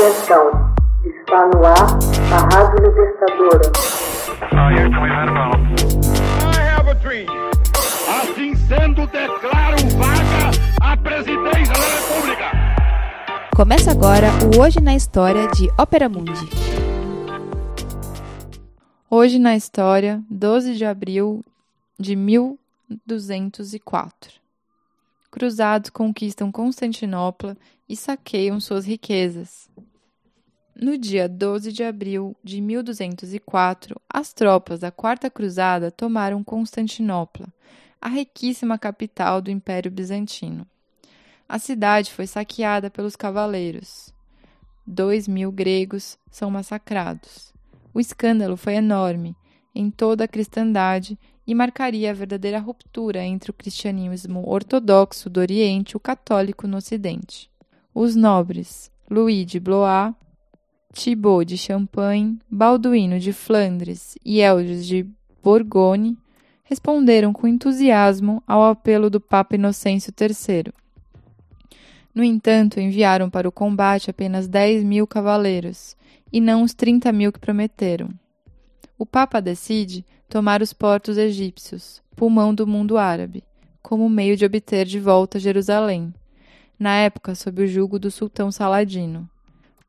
Atenção, está no ar a Rádio Libertadora. Assim sendo, declaro vaga a presidência da República. Começa agora o Hoje na História de Ópera Mundi. Hoje na História, 12 de abril de 1204. Cruzados conquistam Constantinopla e saqueiam suas riquezas. No dia 12 de abril de 1204, as tropas da Quarta Cruzada tomaram Constantinopla, a riquíssima capital do Império Bizantino. A cidade foi saqueada pelos cavaleiros. Dois mil gregos são massacrados. O escândalo foi enorme em toda a cristandade e marcaria a verdadeira ruptura entre o cristianismo ortodoxo do Oriente e o católico no Ocidente. Os nobres Louis de Blois, Thibaut de Champagne, Balduíno de Flandres e Eldes de Borgonhe responderam com entusiasmo ao apelo do Papa Inocêncio III. No entanto, enviaram para o combate apenas 10 mil cavaleiros, e não os 30 mil que prometeram. O Papa decide tomar os portos egípcios, pulmão do mundo árabe, como meio de obter de volta Jerusalém, na época sob o jugo do sultão Saladino.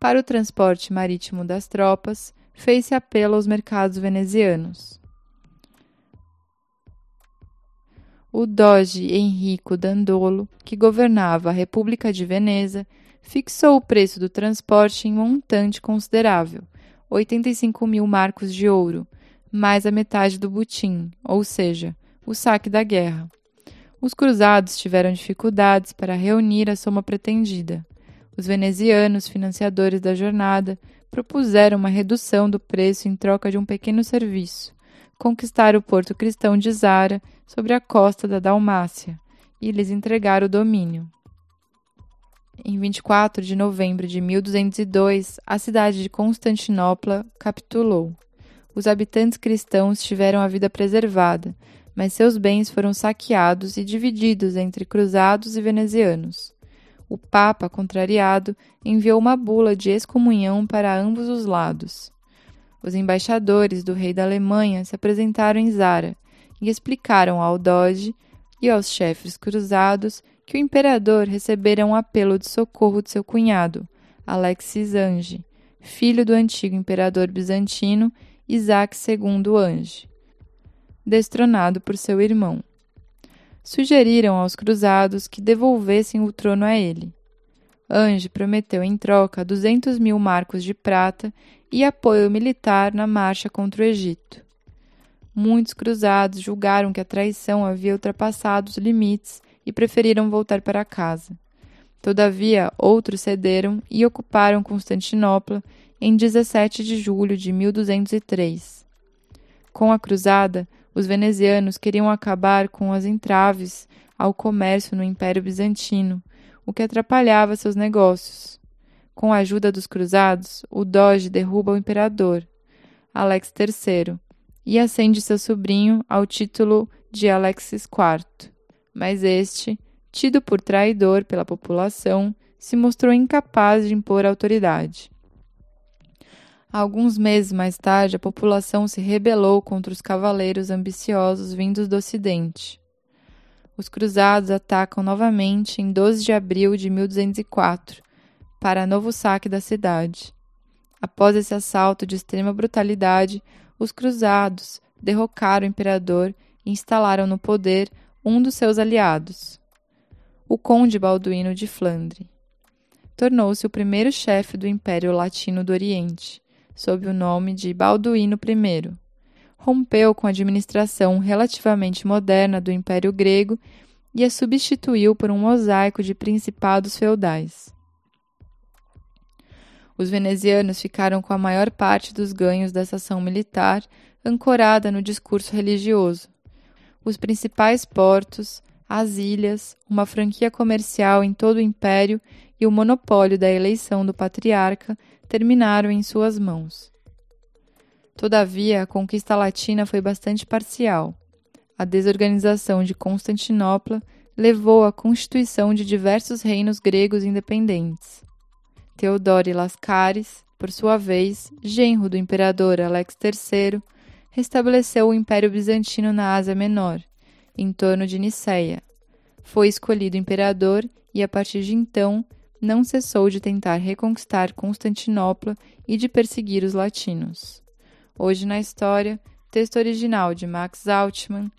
Para o transporte marítimo das tropas, fez-se apelo aos mercados venezianos. O doge Henrico Dandolo, que governava a República de Veneza, fixou o preço do transporte em montante considerável, 85 mil marcos de ouro, mais a metade do butim, ou seja, o saque da guerra. Os cruzados tiveram dificuldades para reunir a soma pretendida. Os venezianos, financiadores da jornada, propuseram uma redução do preço em troca de um pequeno serviço, conquistar o porto cristão de Zara, sobre a costa da Dalmácia, e lhes entregar o domínio. Em 24 de novembro de 1202, a cidade de Constantinopla capitulou. Os habitantes cristãos tiveram a vida preservada, mas seus bens foram saqueados e divididos entre cruzados e venezianos. O Papa, contrariado, enviou uma bula de excomunhão para ambos os lados. Os embaixadores do rei da Alemanha se apresentaram em Zara e explicaram ao Doge e aos chefes cruzados que o imperador recebera um apelo de socorro de seu cunhado, Alexis Ange, filho do antigo imperador bizantino Isaac II Ange, destronado por seu irmão. Sugeriram aos cruzados que devolvessem o trono a ele. Ange prometeu em troca duzentos mil marcos de prata e apoio militar na marcha contra o Egito. Muitos cruzados julgaram que a traição havia ultrapassado os limites e preferiram voltar para casa. Todavia, outros cederam e ocuparam Constantinopla em 17 de julho de 1203. Com a cruzada, os venezianos queriam acabar com as entraves ao comércio no Império Bizantino, o que atrapalhava seus negócios. Com a ajuda dos cruzados, o doge derruba o imperador, Alex III, e ascende seu sobrinho ao título de Alexis IV. Mas este, tido por traidor pela população, se mostrou incapaz de impor autoridade. Alguns meses mais tarde, a população se rebelou contra os cavaleiros ambiciosos vindos do Ocidente. Os cruzados atacam novamente em 12 de abril de 1204, para novo saque da cidade. Após esse assalto de extrema brutalidade, os cruzados derrocaram o imperador e instalaram no poder um dos seus aliados, o conde Balduíno de Flandre. Tornou-se o primeiro chefe do Império Latino do Oriente sob o nome de Balduíno I. Rompeu com a administração relativamente moderna do Império Grego e a substituiu por um mosaico de principados feudais. Os venezianos ficaram com a maior parte dos ganhos dessa ação militar, ancorada no discurso religioso. Os principais portos, as ilhas, uma franquia comercial em todo o império e o monopólio da eleição do patriarca terminaram em suas mãos. Todavia, a conquista latina foi bastante parcial. A desorganização de Constantinopla levou à constituição de diversos reinos gregos independentes. Theodore Lascaris, por sua vez, genro do imperador Alex III, restabeleceu o Império Bizantino na Ásia Menor, em torno de Niceia. Foi escolhido imperador e, a partir de então, não cessou de tentar reconquistar Constantinopla e de perseguir os latinos. Hoje na história, texto original de Max Altman,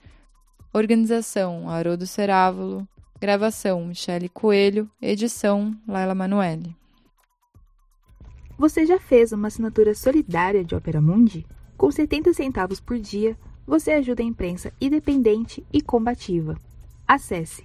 organização Haroldo Cerávulo, gravação Michele Coelho, edição Laila Manoeli. Você já fez uma assinatura solidária de Opera Mundi? Com 70 centavos por dia, você ajuda a imprensa independente e combativa. Acesse